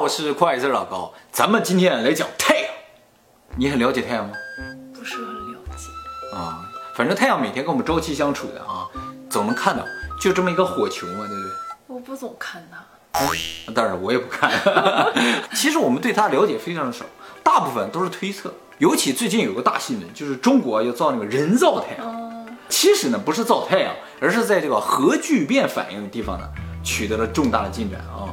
我是快字老高，咱们今天来讲太阳。你很了解太阳吗？不是很了解。啊，反正太阳每天跟我们朝夕相处的啊，总能看到，就这么一个火球嘛，对不对？我不总看它。当然我也不看。其实我们对它了解非常的少，大部分都是推测。尤其最近有个大新闻，就是中国要造那个人造太阳。嗯，其实呢，不是造太阳，而是在这个核聚变反应的地方呢，取得了重大的进展啊。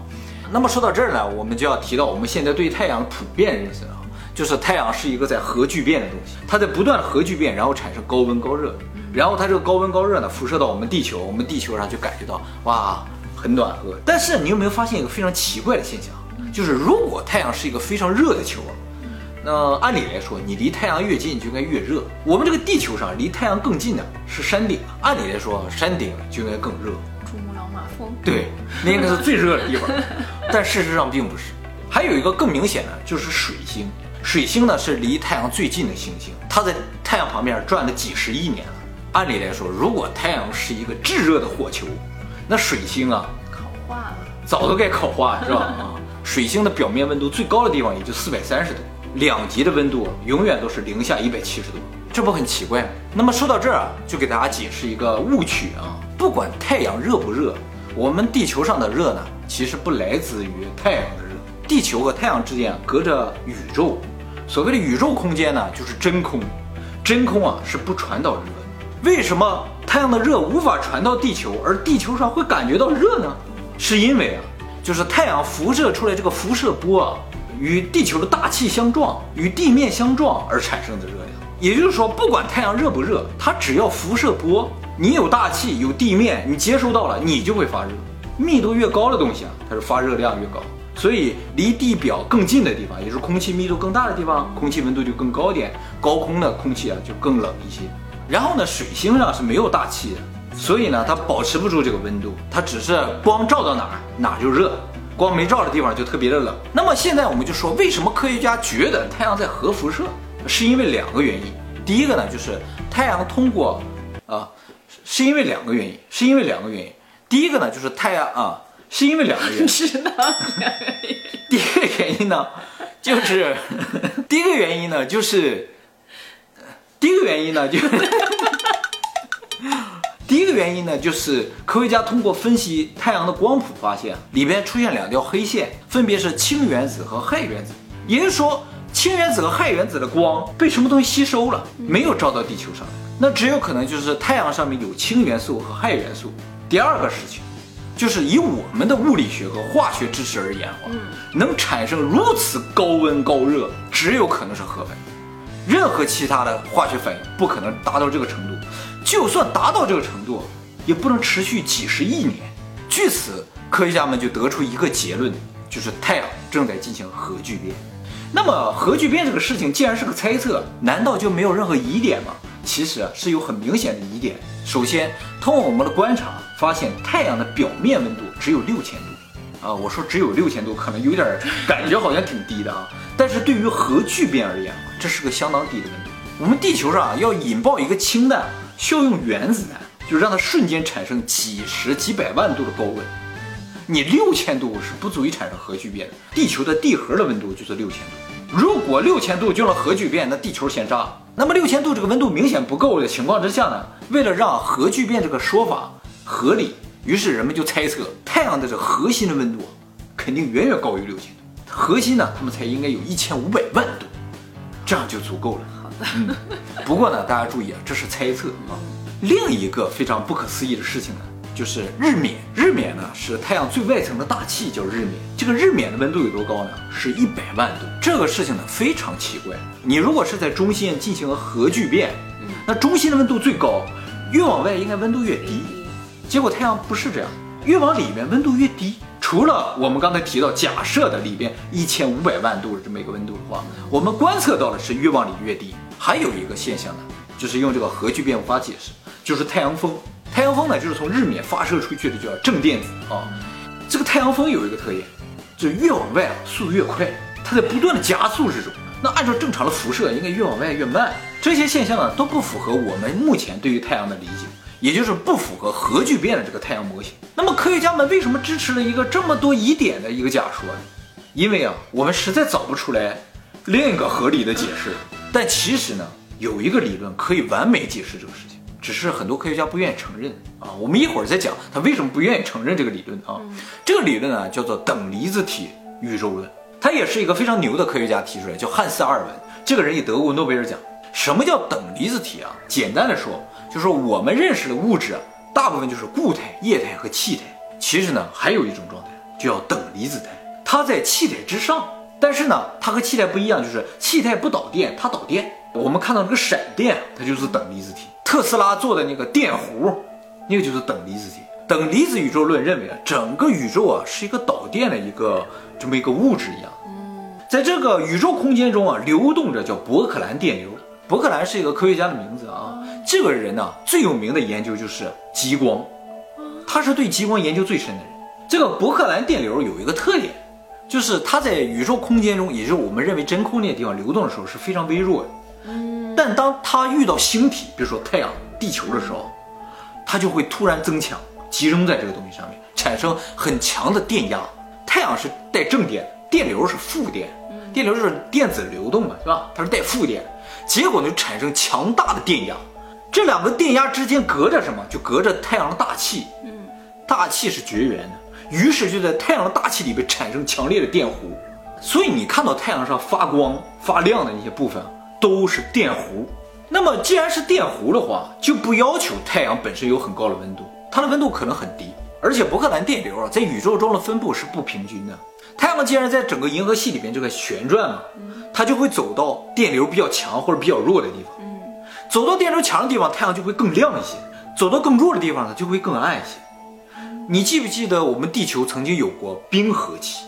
那么说到这儿呢，我们就要提到我们现在对太阳普遍认识啊，就是太阳是一个在核聚变的东西，它在不断核聚变，然后产生高温高热，然后它这个高温高热呢辐射到我们地球，我们地球上就感觉到哇很暖和。但是你有没有发现一个非常奇怪的现象？就是如果太阳是一个非常热的球啊，那按理来说你离太阳越近就应该越热。我们这个地球上离太阳更近的是山顶，按理来说山顶就应该更热。珠穆朗玛峰。对，那应该是最热的地方，但事实上并不是。还有一个更明显的就是水星，水星呢是离太阳最近的行星，它在太阳旁边转了几十亿年了。按理来说，如果太阳是一个炙热的火球，那水星啊烤化了。早都该烤化，是吧？啊，水星的表面温度最高的地方也就四百三十度，两极的温度永远都是零下一百七十度，这不很奇怪吗？那么说到这儿啊，就给大家解释一个误区啊，不管太阳热不热，我们地球上的热呢，其实不来自于太阳的热，地球和太阳之间隔着宇宙，所谓的宇宙空间呢，就是真空，真空啊是不传导热的。为什么太阳的热无法传到地球，而地球上会感觉到热呢？是因为啊，就是太阳辐射出来这个辐射波啊，与地球的大气相撞，与地面相撞而产生的热量。也就是说，不管太阳热不热，它只要辐射波，你有大气有地面，你接收到了，你就会发热。密度越高的东西啊，它是发热量越高。所以离地表更近的地方，也就是空气密度更大的地方，空气温度就更高点，高空的空气啊就更冷一些。然后呢，水星上是没有大气的，所以呢，它保持不住这个温度，它只是光照到哪儿哪儿就热，光没照的地方就特别的冷。那么现在我们就说，为什么科学家觉得太阳在核辐射？是因为两个原因。第一个呢，就是太阳通过，是因为两个原因，是因为两个原因。第一个呢，就是太阳啊，是因为两个原因。是的。第一个原因呢，就是 第一个原因呢，就是第一个原因呢，就是第一个原因呢，就是科学家通过分析太阳的光谱，发现里边出现两条黑线，分别是氢原子和氦原子。也就是说，氢原子和氦原子的光被什么东西吸收了，没有照到地球上。那只有可能就是太阳上面有氢元素和氦元素。第二个事情，就是以我们的物理学和化学知识而言的话，能产生如此高温高热，只有可能是核反应，任何其他的化学反应不可能达到这个程度。就算达到这个程度，也不能持续几十亿年。据此，科学家们就得出一个结论，就是太阳正在进行核聚变。那么，核聚变这个事情既然是个猜测，难道就没有任何疑点吗？其实啊，是有很明显的疑点。首先，通过我们的观察，发现太阳的表面温度只有六千度。啊，我说只有六千度，可能有点感觉好像挺低的啊。但是对于核聚变而言，这是个相当低的温度。我们地球上，要引爆一个氢弹，需要用原子弹，就让它瞬间产生几十几百万度的高温。你六千度是不足以产生核聚变的。地球的地核的温度就是六千度。如果六千度就能核聚变，那地球先炸。那么六千度这个温度明显不够的情况之下呢，为了让核聚变这个说法合理，于是人们就猜测太阳的这核心的温度肯定远远高于六千度。核心呢，他们才应该有一千五百万度，这样就足够了。好的。嗯，不过呢，大家注意啊，这是猜测啊。另一个非常不可思议的事情呢，就是日冕。日冕呢是太阳最外层的大气，叫日冕。这个日冕的温度有多高呢？是一百万度。这个事情呢非常奇怪。你如果是在中心进行了核聚变，那中心的温度最高，越往外应该温度越低。结果太阳不是这样，越往里面温度越低。除了我们刚才提到假设的里边一千五百万度的这么一个温度的话，我们观测到的是越往里越低。还有一个现象呢，就是用这个核聚变无法解释，就是太阳风。太阳风呢，就是从日冕发射出去的叫正电子啊。这个太阳风有一个特点，就越往外啊速度越快，它在不断的加速之中。那按照正常的辐射，应该越往外越慢。这些现象呢，都不符合我们目前对于太阳的理解，也就是不符合核聚变的这个太阳模型。那么科学家们为什么支持了一个这么多疑点的一个假说呢？因为啊，我们实在找不出来另一个合理的解释。但其实呢，有一个理论可以完美解释这个事情，只是很多科学家不愿意承认啊。我们一会儿再讲他为什么不愿意承认这个理论啊。这个理论呢叫做等离子体宇宙论，它也是一个非常牛的科学家提出来，叫汉斯·阿尔文。这个人也得过诺贝尔奖。什么叫等离子体啊？简单的说，就是我们认识的物质啊，大部分就是固态、液态和气态。其实呢，还有一种状态，就叫等离子态，它在气态之上。但是呢，它和气态不一样，就是气态不导电，它导电。我们看到这个闪电，它就是等离子体。特斯拉做的那个电弧，那个就是等离子体。等离子宇宙论认为啊，整个宇宙啊是一个导电的一个这么一个物质一样。在这个宇宙空间中啊，流动着叫伯克兰电流。伯克兰是一个科学家的名字啊。这个人呢，最有名的研究就是极光，他是对极光研究最深的人。这个伯克兰电流有一个特点。就是它在宇宙空间中，也就是我们认为真空那个地方流动的时候是非常微弱的。嗯，但当它遇到星体，比如说太阳、地球的时候，它就会突然增强，集中在这个东西上面，产生很强的电压。太阳是带正电，电流是负电，电流就是电子流动嘛，是吧？它是带负电，结果呢产生强大的电压。这两个电压之间隔着什么？就隔着太阳的大气。嗯，大气是绝缘的。于是就在太阳的大气里边产生强烈的电弧，所以你看到太阳上发光发亮的那些部分都是电弧。那么既然是电弧的话，就不要求太阳本身有很高的温度，它的温度可能很低。而且伯克兰电流啊，在宇宙中的分布是不平均的。太阳既然在整个银河系里边就在旋转嘛，它就会走到电流比较强或者比较弱的地方。走到电流强的地方，太阳就会更亮一些；走到更弱的地方呢，就会更暗一些。你记不记得我们地球曾经有过冰河期？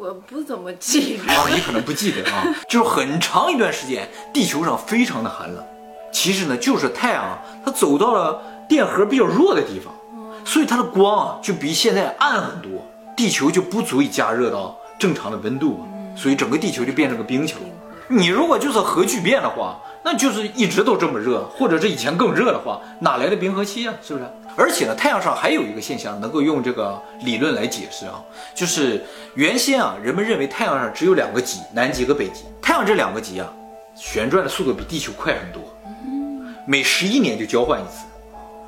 我不怎么记得。啊，你可能不记得啊，就是很长一段时间，地球上非常的寒冷。其实呢，就是太阳它走到了电荷比较弱的地方，所以它的光啊就比现在暗很多，地球就不足以加热到正常的温度，所以整个地球就变成个冰球。你如果就是核聚变的话，那就是一直都这么热，或者是以前更热的话，哪来的冰河期啊？是不是？而且呢，太阳上还有一个现象能够用这个理论来解释啊，就是原先啊，人们认为太阳上只有两个极，南极和北极。太阳这两个极啊，旋转的速度比地球快很多，每十一年就交换一次，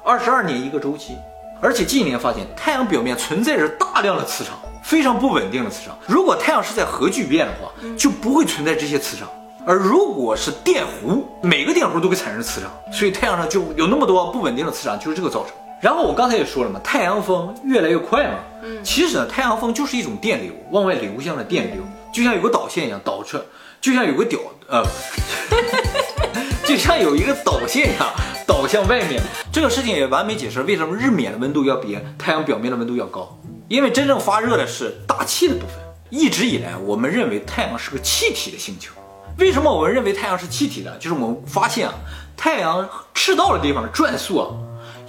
二十二年一个周期。而且近年发现，太阳表面存在着大量的磁场，非常不稳定的磁场。如果太阳是在核聚变的话，就不会存在这些磁场。而如果是电弧，每个电弧都会产生磁场，所以太阳上就有那么多不稳定的磁场，就是这个造成。然后我刚才也说了嘛，太阳风越来越快嘛。嗯，其实呢，太阳风就是一种电流往外流向的电流，就像有个导线一样导出，就像有个屌呃，就像有一个导线一样导向外面。这个事情也完美解释为什么日冕的温度要比太阳表面的温度要高，因为真正发热的是大气的部分。一直以来，我们认为太阳是个气体的星球。为什么我们认为太阳是气体的？就是我们发现啊，太阳赤道的地方转速啊。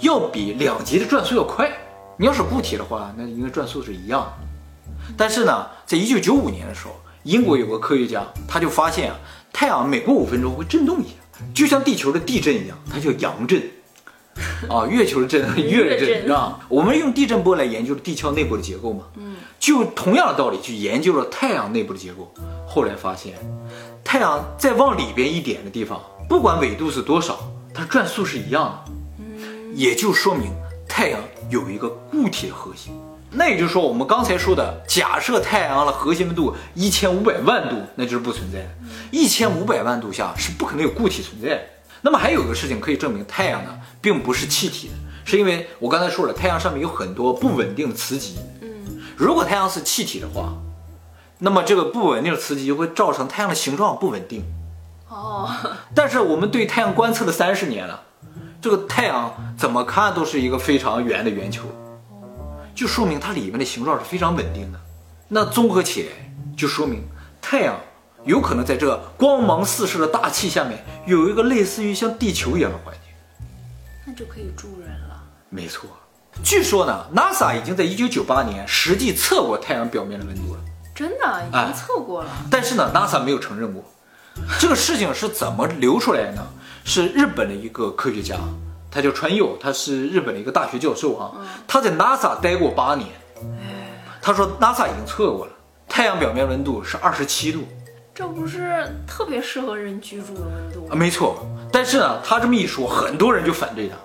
要比两极的转速要快。你要是固体的话，那应该转速是一样的。但是呢，在一九九五年的时候，英国有个科学家，他就发现啊，太阳每过五分钟会震动一下，就像地球的地震一样，它叫阳震。啊，月球的震，月震是吧？我们用地震波来研究地壳内部的结构嘛。嗯。就同样的道理去研究了太阳内部的结构，后来发现，太阳再往里边一点的地方，不管纬度是多少，它转速是一样的。也就说明太阳有一个固体的核心，那也就是说，我们刚才说的，假设太阳的核心温度一千五百万度，那就是不存在的。一千五百万度下是不可能有固体存在的。那么还有一个事情可以证明太阳呢，并不是气体的，是因为我刚才说了，太阳上面有很多不稳定的磁极。嗯，如果太阳是气体的话，那么这个不稳定的磁极就会造成太阳的形状不稳定。哦，但是我们对太阳观测了三十年了。这个太阳怎么看都是一个非常圆的圆球，就说明它里面的形状是非常稳定的。那综合起来，就说明太阳有可能在这光芒四射的大气下面，有一个类似于像地球一样的环境。那就可以住人了。没错，据说呢，NASA 已经在1998年实际测过太阳表面的温度了。真的，已经测过了。但是呢，NASA 没有承认过。这个事情是怎么流出来的呢？是日本的一个科学家，他叫川佑，他是日本的一个大学教授啊。他在 NASA 待过八年。他说 NASA 已经测过了，太阳表面温度是二十七度，这不是特别适合人居住的温度啊，没错。但是呢，他这么一说，很多人就反对他，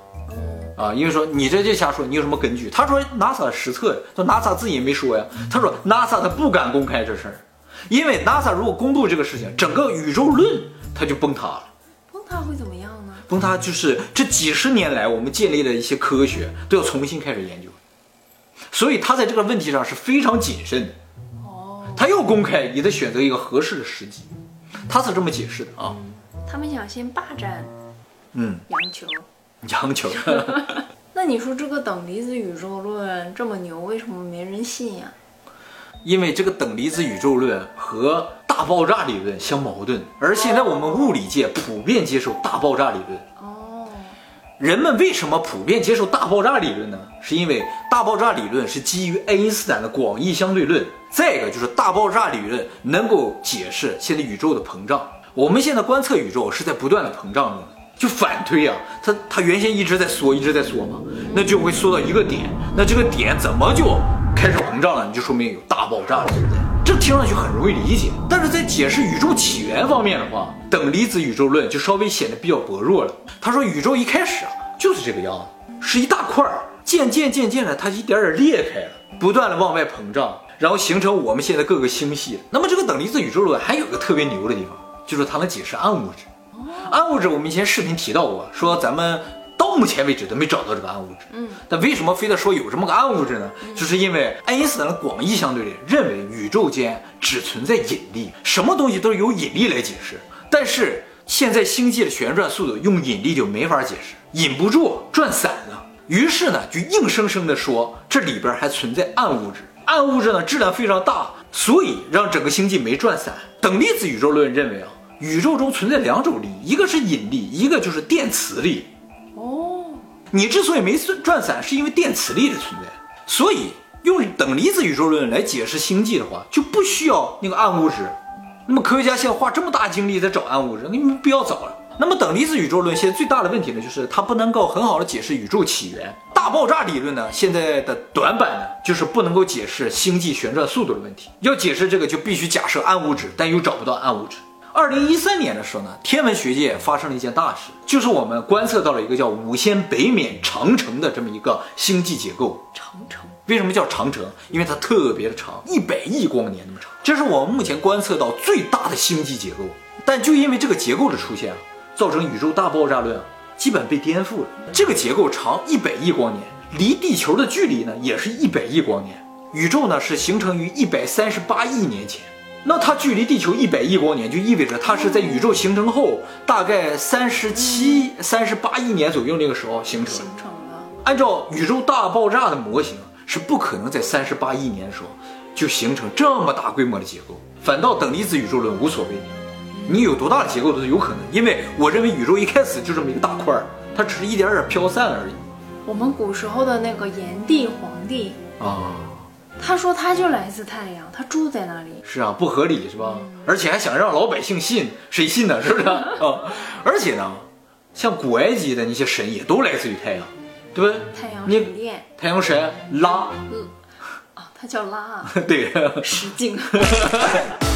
啊，因为说你这就瞎说，你有什么根据？他说 NASA 实测，说 NASA 自己也没说呀。他说 NASA 他不敢公开这事儿，因为 NASA 如果公布这个事情，整个宇宙论它就崩塌了。崩塌会怎么样呢？崩塌就是这几十年来我们建立的一些科学都要重新开始研究，所以他在这个问题上是非常谨慎的。哦，他要公开也得选择一个合适的时机，他是这么解释的啊。他们想先霸占嗯，洋球。羊球。那你说这个等离子宇宙论这么牛，为什么没人信呀？因为这个等离子宇宙论和大爆炸理论相矛盾，而现在我们物理界普遍接受大爆炸理论。哦，人们为什么普遍接受大爆炸理论呢？是因为大爆炸理论是基于爱因斯坦的广义相对论，再一个就是大爆炸理论能够解释现在宇宙的膨胀。我们现在观测宇宙是在不断的膨胀中的，就反推啊，它它原先一直在缩，一直在缩嘛，那就会缩到一个点，那这个点怎么就开始膨胀了？你就说明有大爆炸了，对不对？这听上去很容易理解，但是在解释宇宙起源方面的话，等离子宇宙论就稍微显得比较薄弱了。他说宇宙一开始啊就是这个样子，是一大块，渐渐渐渐的它一点点裂开了，不断的往外膨胀，然后形成我们现在各个星系。那么这个等离子宇宙论还有个特别牛的地方，就是它能解释暗物质。暗物质我们以前视频提到过，说咱们到目前为止都没找到这个暗物质。嗯，但为什么非得说有这么个暗物质呢？就是因为爱因斯坦的广义相对论认为宇宙间只存在引力，什么东西都是由引力来解释。但是现在星际的旋转速度用引力就没法解释，引不住，转散了。于是呢，就硬生生的说这里边还存在暗物质，暗物质呢质量非常大，所以让整个星际没转散。等离子宇宙论认为啊，宇宙中存在两种力，一个是引力，一个就是电磁力。哦，你之所以没转散，是因为电磁力的存在。所以用等离子宇宙论来解释星际的话，就不需要那个暗物质。那么科学家现在花这么大精力在找暗物质，你没必要找了。那么等离子宇宙论现在最大的问题呢，就是它不能够很好的解释宇宙起源。大爆炸理论呢，现在的短板呢，就是不能够解释星际旋转速度的问题。要解释这个，就必须假设暗物质，但又找不到暗物质。二零一三年的时候呢，天文学界发生了一件大事，就是我们观测到了一个叫五仙北冕长城的这么一个星际结构。长城。为什么叫长城？因为它特别的长，一百亿光年那么长。这是我们目前观测到最大的星际结构。但就因为这个结构的出现啊，造成宇宙大爆炸论啊，基本被颠覆了。这个结构长一百亿光年，离地球的距离呢也是一百亿光年。宇宙呢是形成于一百三十八亿年前。那它距离地球一百亿光年，就意味着它是在宇宙形成后大概三十七、三十八亿年左右那个时候形成形。成的。按照宇宙大爆炸的模型，是不可能在三十八亿年的时候就形成这么大规模的结构。反倒等离子宇宙论无所谓，你有多大的结构都是有可能，因为我认为宇宙一开始就这么一个大块儿，它只是一点点飘散而已。我们古时候的那个炎帝黄帝，啊，他说他就来自太阳，他住在那里。是啊，不合理是吧？而且还想让老百姓信，谁信呢？是不是啊？而且呢，像古埃及的那些神也都来自于太阳，对不对？太阳神殿太阳神拉，啊，他叫拉啊，对。石敬。